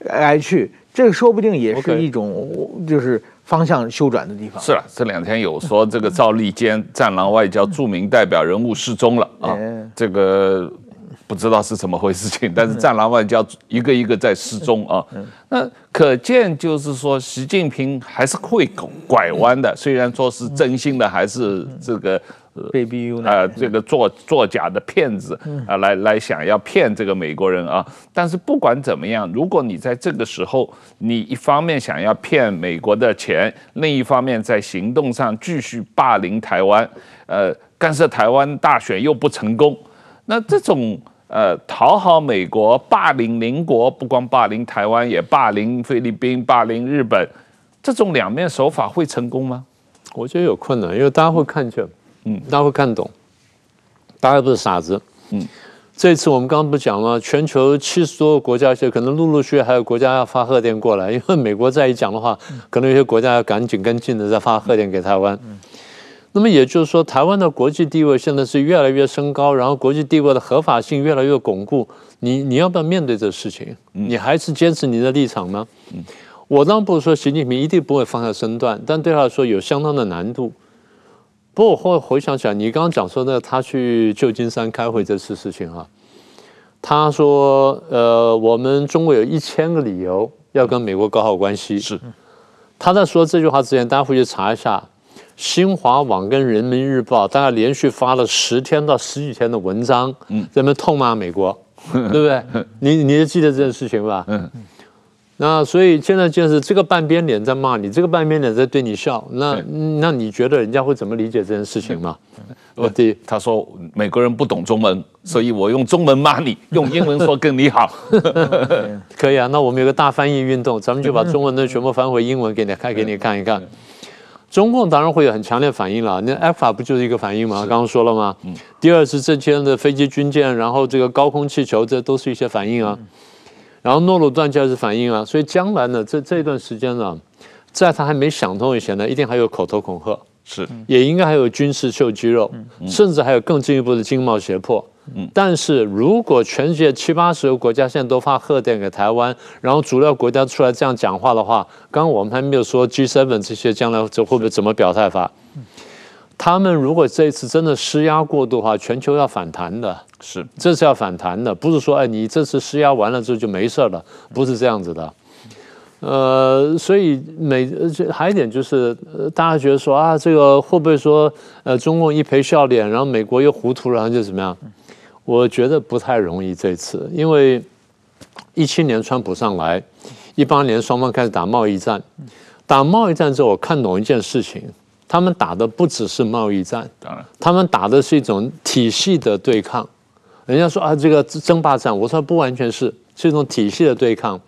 来去，这个说不定也是一种，就是。方向修转的地方。是了，这两天有说这个赵立坚战狼外交著名代表人物失踪了啊，这个不知道是怎么回事情，但是战狼外交一个一个在失踪啊，那可见就是说习近平还是会拐弯的，虽然说是真心的，还是这个。被逼啊、呃，这个作作假的骗子啊，来来想要骗这个美国人啊。但是不管怎么样，如果你在这个时候，你一方面想要骗美国的钱，另一方面在行动上继续霸凌台湾，呃，干涉台湾大选又不成功，那这种呃讨好美国、霸凌邻国，不光霸凌台湾，也霸凌菲律宾、霸凌日本，这种两面手法会成功吗？我觉得有困难，因为大家会看见。嗯，大家会看懂，大家不是傻子。嗯，这次我们刚刚不讲了，全球七十多个国家，就可能陆陆续续还有国家要发贺电过来，因为美国再一讲的话，可能有些国家要赶紧跟进的再发贺电给台湾。嗯，那么也就是说，台湾的国际地位现在是越来越升高，然后国际地位的合法性越来越巩固。你你要不要面对这事情？你还是坚持你的立场吗？嗯，我当然不是说习近平一定不会放下身段，但对他来说有相当的难度。不过我后来回想起来，你刚刚讲说那个他去旧金山开会这次事情啊，他说呃，我们中国有一千个理由要跟美国搞好关系。是，他在说这句话之前，大家回去查一下，新华网跟人民日报大概连续发了十天到十几天的文章，在那痛骂美国，对不对？你你记得这件事情吧？那所以现在就是这个半边脸在骂你，这个半边脸在对你笑。那那你觉得人家会怎么理解这件事情吗？我的他说美国人不懂中文，所以我用中文骂你，用英文说跟你好。可以啊，那我们有个大翻译运动，咱们就把中文的全部翻回英文给你看给你看一看。中共当然会有很强烈反应了。那 ECFA 不就是一个反应吗？刚刚说了吗？第二是这些的飞机军舰，然后这个高空气球，这都是一些反应啊。然后诺鲁断交是反应啊，所以将来呢，这这段时间呢，在他还没想通以前呢，一定还有口头恐吓，是，也应该还有军事秀肌肉，甚至还有更进一步的经贸胁迫。但是如果全世界七八十个国家现在都发贺电给台湾，然后主要国家出来这样讲话的话，刚刚我们还没有说 G7 这些将来这会不会怎么表态法？他们如果这一次真的施压过度的话，全球要反弹的，是，这是要反弹的，不是说哎，你这次施压完了之后就没事了，不是这样子的。呃，所以美还有一点就是，大家觉得说啊，这个会不会说呃，中共一赔笑脸，然后美国又糊涂，然后就怎么样？我觉得不太容易这次，因为一七年川普上来，一八年双方开始打贸易战，打贸易战之后，我看懂一件事情。他们打的不只是贸易战，当然，他们打的是一种体系的对抗，人家说啊，这个争霸战，我说不完全是，是一种体系的对抗。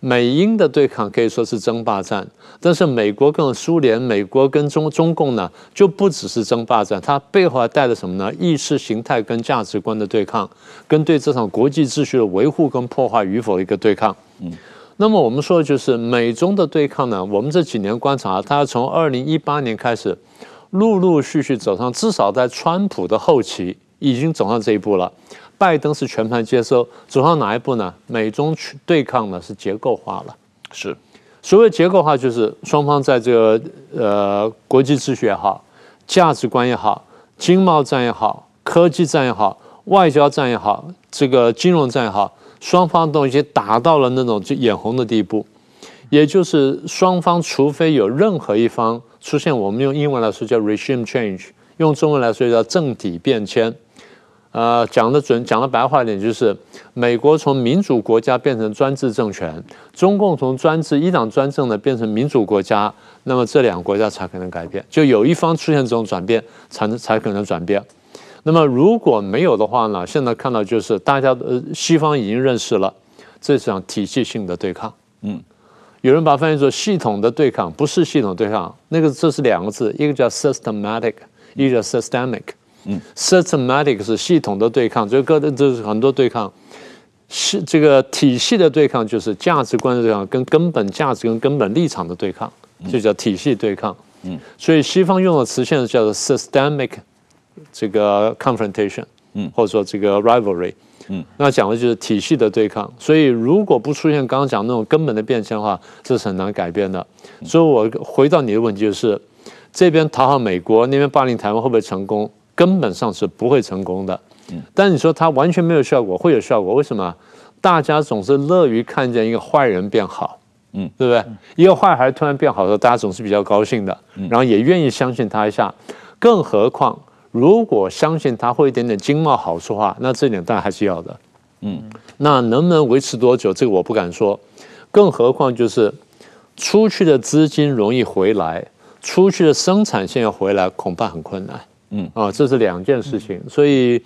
美英的对抗可以说是争霸战，但是美国跟苏联、美国跟中中共呢，就不只是争霸战，它背后还带着什么呢？意识形态跟价值观的对抗，跟对这场国际秩序的维护跟破坏与否的一个对抗。嗯，那么我们说的就是美中的对抗呢，我们这几年观察，它从二零一八年开始，陆陆续续走上，至少在川普的后期已经走上这一步了。拜登是全盘接收，走上哪一步呢？美中对抗呢是结构化了，是所谓结构化，就是双方在这个呃国际秩序也好、价值观也好、经贸战也好、科技战也好、外交战也好、这个金融战也好，双方都已经达到了那种就眼红的地步，也就是双方除非有任何一方出现，我们用英文来说叫 regime change，用中文来说叫政体变迁。呃，讲的准，讲的白话一点，就是美国从民主国家变成专制政权，中共从专制一党专政呢变成民主国家，那么这两个国家才可能改变，就有一方出现这种转变，才能才可能转变。那么如果没有的话呢，现在看到就是大家呃，西方已经认识了这是场体系性的对抗。嗯，有人把它翻译作系统的对抗，不是系统对抗，那个这是两个字，一个叫 systematic，一个叫 systemic。嗯，systematic 是系统的对抗，就各的这是很多对抗，是这个体系的对抗，就是价值观的对抗，跟根本价值跟根本立场的对抗，就叫体系对抗。嗯，所以西方用的词现在叫做 systemic 这个 confrontation，嗯，或者说这个 rivalry，嗯，那讲的就是体系的对抗。所以如果不出现刚刚讲那种根本的变迁的话，这是很难改变的。所以我回到你的问题就是，这边讨好美国，那边霸凌台湾会不会成功？根本上是不会成功的，但你说它完全没有效果，会有效果？为什么？大家总是乐于看见一个坏人变好，嗯，对不对？一个坏孩突然变好的时候，大家总是比较高兴的，然后也愿意相信他一下。更何况，如果相信他会一点点经贸好处的话，那这点当然还是要的，嗯。那能不能维持多久？这个我不敢说。更何况就是出去的资金容易回来，出去的生产线要回来，恐怕很困难。嗯啊，这是两件事情，所以，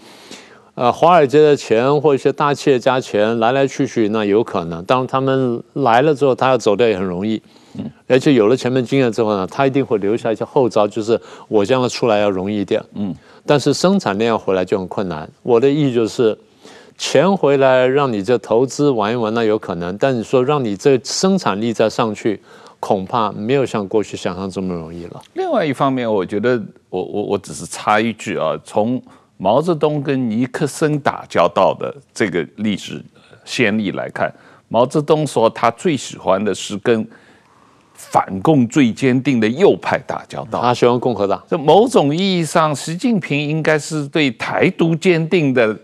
呃，华尔街的钱或一些大企业家钱来来去去，那有可能。当他们来了之后，他要走掉也很容易。嗯，而且有了前面经验之后呢，他一定会留下一些后招，就是我将来出来要容易一点。嗯，但是生产链要回来就很困难。我的意义就是，钱回来让你这投资玩一玩，那有可能，但你说让你这生产力再上去。恐怕没有像过去想象这么容易了。另外一方面，我觉得我我我只是插一句啊，从毛泽东跟尼克森打交道的这个历史先例来看，毛泽东说他最喜欢的是跟反共最坚定的右派打交道。他喜欢共和党。这某种意义上，习近平应该是对台独坚定的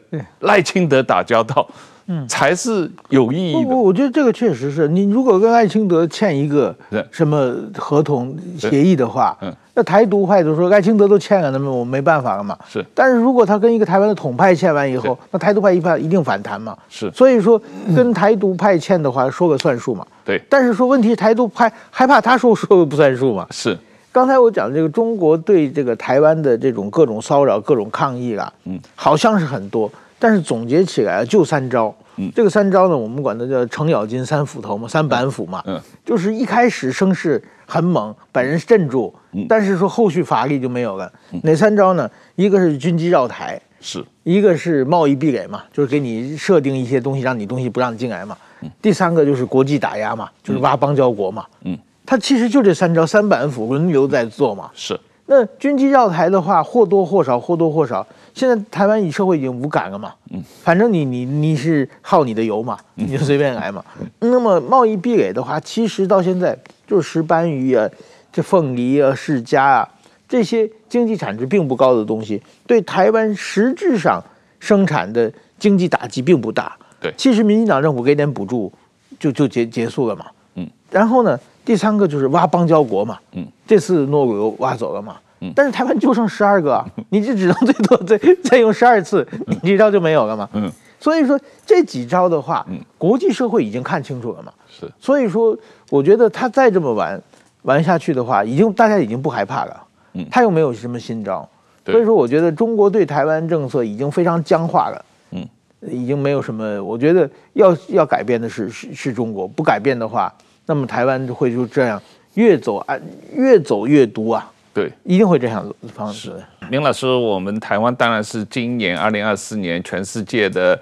赖清德打交道。嗯，才是有意义的。我我觉得这个确实是你如果跟赖清德签一个什么合同协议的话，嗯，那台独派就说赖清德都欠了，那么我没办法了嘛。是，但是如果他跟一个台湾的统派签完以后，那台独派一派一定反弹嘛。是，所以说跟台独派签的话，说个算数嘛。对，但是说问题台独派害怕他说说个不算数嘛。是，刚才我讲这个中国对这个台湾的这种各种骚扰、各种抗议啊，嗯，好像是很多。但是总结起来就三招，嗯，这个三招呢，我们管它叫程咬金三斧头嘛，三板斧嘛，嗯，就是一开始声势很猛，把人镇住，嗯，但是说后续乏力就没有了。哪三招呢？一个是军机绕台，是一个是贸易壁垒嘛，就是给你设定一些东西，让你东西不让你进来嘛。第三个就是国际打压嘛，就是挖邦交国嘛。嗯，他其实就这三招三板斧轮流在做嘛。是。那军机绕台的话，或多或少，或多或少。现在台湾以社会已经无感了嘛，嗯，反正你你你是耗你的油嘛，你就随便来嘛。那么贸易壁垒的话，其实到现在就是石斑鱼啊、这凤梨啊、释迦啊这些经济产值并不高的东西，对台湾实质上生产的经济打击并不大。对，其实民进党政府给点补助就就结结束了嘛。嗯，然后呢，第三个就是挖邦交国嘛。嗯，这次诺鲁又挖走了嘛。嗯但是台湾就剩十二个，你就只能最多再再用十二次，你这招就没有了嘛。嗯，所以说这几招的话，国际社会已经看清楚了嘛。是，所以说我觉得他再这么玩玩下去的话，已经大家已经不害怕了。嗯，他又没有什么新招，所以说我觉得中国对台湾政策已经非常僵化了。嗯。已经没有什么。我觉得要要改变的是是是中国，不改变的话，那么台湾就会就这样越走啊越走越毒啊。对，一定会这样的方式。林老师，我们台湾当然是今年二零二四年全世界的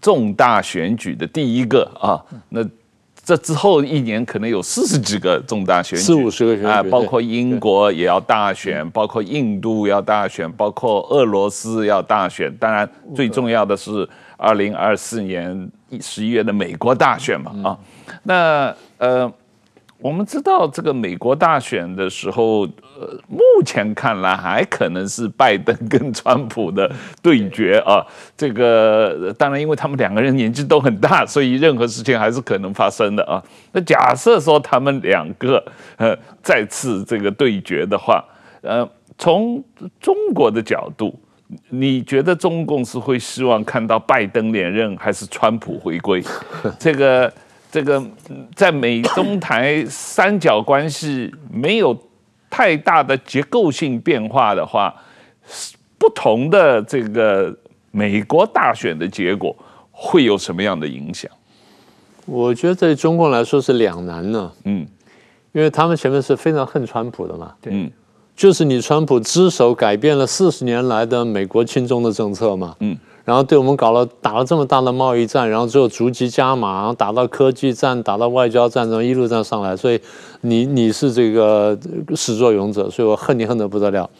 重大选举的第一个啊。那这之后一年可能有四十几个重大选举，四五十个选举啊，包括英国也要大选，包括印度要大选，包括俄罗斯要大选。当然，最重要的是二零二四年十一月的美国大选嘛啊。那呃。我们知道这个美国大选的时候，呃，目前看来还可能是拜登跟川普的对决啊。这个当然，因为他们两个人年纪都很大，所以任何事情还是可能发生的啊。那假设说他们两个呃再次这个对决的话，呃，从中国的角度，你觉得中共是会希望看到拜登连任，还是川普回归？这个？这个在美中台三角关系没有太大的结构性变化的话，不同的这个美国大选的结果会有什么样的影响？我觉得对中共来说是两难呢。嗯，因为他们前面是非常恨川普的嘛。对，就是你川普之手改变了四十年来的美国亲中的政策嘛。嗯。然后对我们搞了打了这么大的贸易战，然后最后逐级加码，然后打到科技战，打到外交战，然后一路这样上来，所以你你是这个始作俑者，所以我恨你恨得不得了。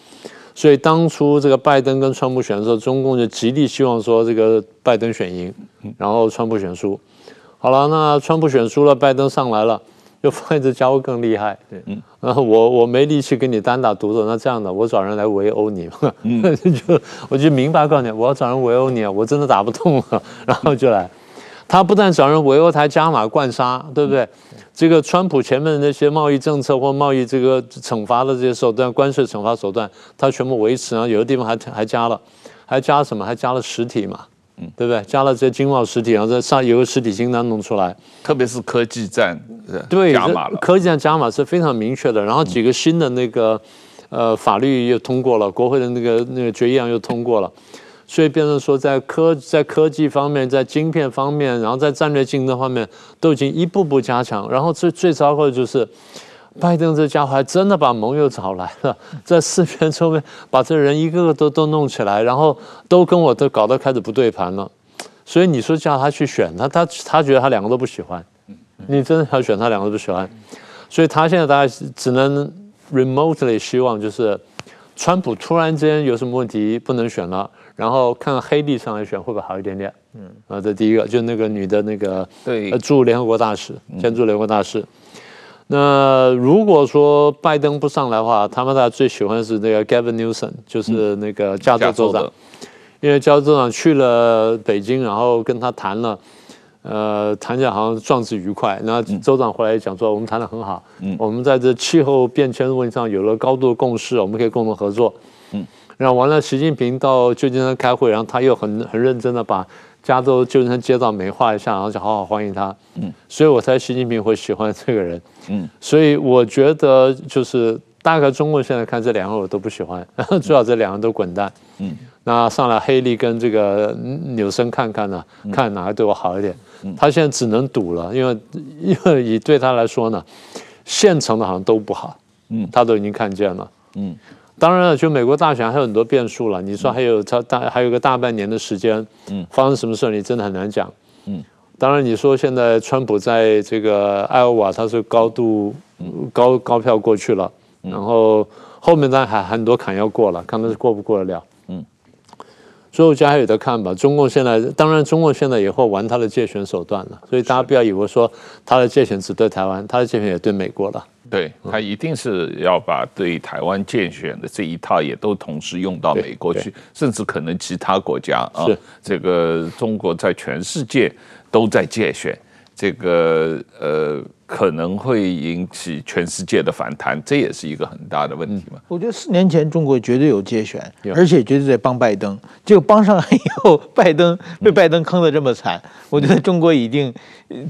所以当初这个拜登跟川普选的时候，中共就极力希望说这个拜登选赢，然后川普选输。好了，那川普选输了，拜登上来了。就发现这家伙更厉害，对，嗯，然后我我没力气跟你单打独斗，那这样的，我找人来围殴你，嗯，就我就明白告诉你，我要找人围殴你啊，我真的打不动了，然后就来，他不但找人围殴，他还加码灌杀，对不对？嗯，这个川普前面的那些贸易政策或贸易这个惩罚的这些手段，关税惩罚手段，他全部维持，然后有的地方还还加了，还加了什么？还加了实体嘛。嗯，对不对？加了这些经贸实体，然后再上有个实体清单弄出来，特别是科技战，对，加码了。科技战加码是非常明确的。然后几个新的那个呃法律又通过了，国会的那个那个决议案又通过了，所以变成说在科在科技方面，在晶片方面，然后在战略竞争方面都已经一步步加强。然后最最糟糕的就是。拜登这家伙还真的把盟友找来了，在四边周边把这人一个个都都弄起来，然后都跟我都搞得开始不对盘了。所以你说叫他去选他，他他觉得他两个都不喜欢。你真的要选他两个都不喜欢，所以他现在大概只能 remotely 希望就是川普突然之间有什么问题不能选了，然后看看黑利上来选会不会好一点点。嗯，啊，这第一个就那个女的那个对驻联合国大使，前驻联合国大使。那如果说拜登不上来的话，他们大家最喜欢的是那个 Gavin Newsom，就是那个加州州长，因为加州州长去了北京，然后跟他谈了，呃，谈起来好像状志愉快。那州长回来讲说，我们谈得很好，我们在这气候变迁的问题上有了高度的共识，我们可以共同合作。嗯，然后完了，习近平到旧金山开会，然后他又很很认真的把。加州旧金山街道美化一下，然后就好好欢迎他。嗯，所以我猜习近平会喜欢这个人。嗯，所以我觉得就是大概中国现在看这两个我都不喜欢，最好这两个都滚蛋。嗯，那上来黑利跟这个纽森看看呢，看哪个对我好一点。他现在只能赌了，因为 因为以对他来说呢，现成的好像都不好。嗯，他都已经看见了。嗯。当然了，就美国大选还有很多变数了。你说还有他大还有个大半年的时间，嗯，发生什么事你真的很难讲，嗯。当然你说现在川普在这个艾奥瓦他是高度高高票过去了，然后后面当然还很多坎要过了，看他是过不过得了，嗯。所以我觉得还有得看吧。中共现在当然中共现在也会玩他的借选手段了，所以大家不要以为说他的借选只对台湾，他的借选也对美国了。对，他一定是要把对台湾建选的这一套也都同时用到美国去，甚至可能其他国家啊。这个中国在全世界都在介选，这个呃可能会引起全世界的反弹，这也是一个很大的问题嘛。我觉得四年前中国绝对有借选，而且绝对在帮拜登，结果帮上来以后，拜登被拜登坑得这么惨，我觉得中国已经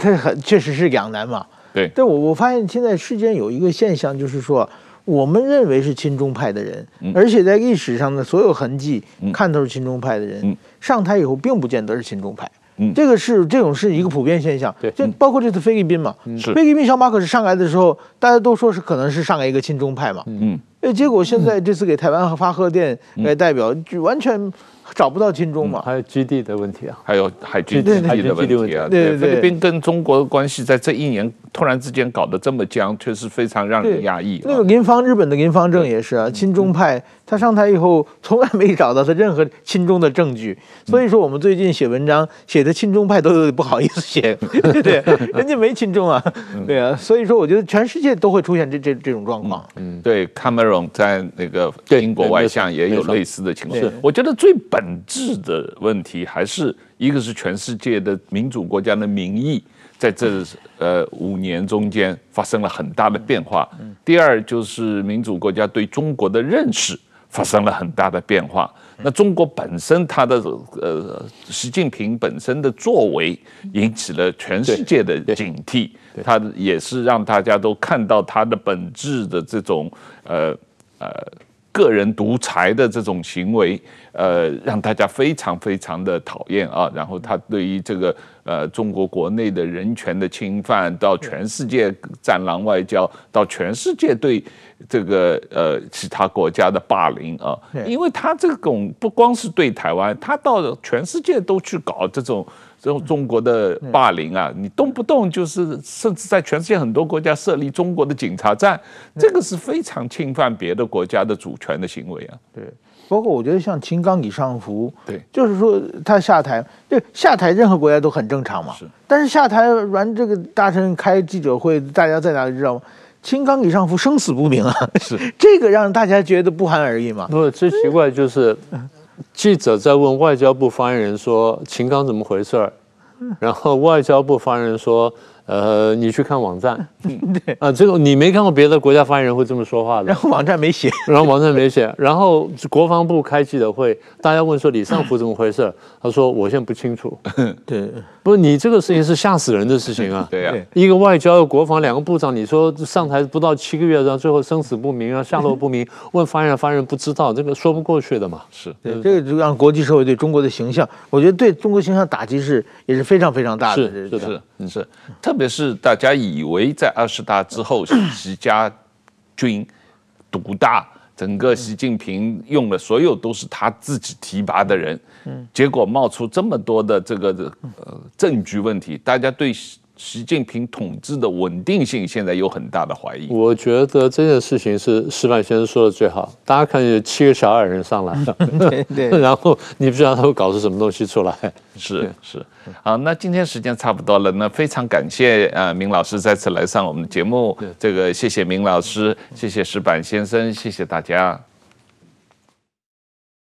他很确实是两难嘛。对，但我我发现现在世间有一个现象，就是说，我们认为是亲中派的人，而且在历史上的所有痕迹看都是亲中派的人，上台以后并不见得是亲中派。嗯，这个是这种是一个普遍现象。对，就包括这次菲律宾嘛，菲律宾小马可是上来的时候，大家都说是可能是上来一个亲中派嘛。嗯，哎，结果现在这次给台湾发贺电来代表，就完全。找不到亲中嘛？还有基地的问题啊，还有海军基地的问题啊。对，菲律宾跟中国的关系在这一年突然之间搞得这么僵，确实非常让人压抑。那个林芳，日本的林芳正也是啊，亲中派。他上台以后，从来没找到他任何亲中的证据。所以说，我们最近写文章写的亲中派都有点不好意思写，对 不对？人家没亲中啊，对啊。所以说，我觉得全世界都会出现这这这种状况。嗯，对，卡梅隆在那个英国外相也有类似的情况。我觉得最本质的问题还是一个是全世界的民主国家的民意在这呃五年中间发生了很大的变化。第二就是民主国家对中国的认识发生了很大的变化。那中国本身它的呃习近平本身的作为引起了全世界的警惕，他也是让大家都看到他的本质的这种呃呃。个人独裁的这种行为，呃，让大家非常非常的讨厌啊。然后他对于这个呃中国国内的人权的侵犯，到全世界战狼外交，到全世界对这个呃其他国家的霸凌啊，因为他这种不光是对台湾，他到全世界都去搞这种。中中国的霸凌啊，你动不动就是，甚至在全世界很多国家设立中国的警察站，这个是非常侵犯别的国家的主权的行为啊。对，包括我觉得像秦刚、李尚福，对，就是说他下台，对，下台任何国家都很正常嘛。是，但是下台完这个大臣开记者会，大家在哪里知道吗？秦刚、李尚福生死不明啊。是，这个让大家觉得不寒而栗嘛。不，最奇怪就是。记者在问外交部发言人说：“秦刚怎么回事儿？”然后外交部发言人说。呃，你去看网站，对啊，这个你没看过别的国家发言人会这么说话的。然后网站没写，然后网站没写，然后国防部开记者会，大家问说李尚福怎么回事？他说我现在不清楚。对，不是你这个事情是吓死人的事情啊。对啊，一个外交、国防两个部长，你说上台不到七个月，然后最后生死不明啊，下落不明，问发言人，发言人不知道，这个说不过去的嘛。是，对，这个就让国际社会对中国的形象，我觉得对中国形象打击是也是非常非常大的。是是是，嗯是，特别是大家以为在二十大之后，习家军独大，整个习近平用的所有都是他自己提拔的人，结果冒出这么多的这个呃证据问题，大家对。习近平统治的稳定性现在有很大的怀疑。我觉得这件事情是石板先生说的最好。大家看，有七个小矮人上来，对 对，然后你不知道他会搞出什么东西出来。是是，好，那今天时间差不多了，那非常感谢啊，明老师再次来上我们的节目。这个谢谢明老师，谢谢石板先生，谢谢大家。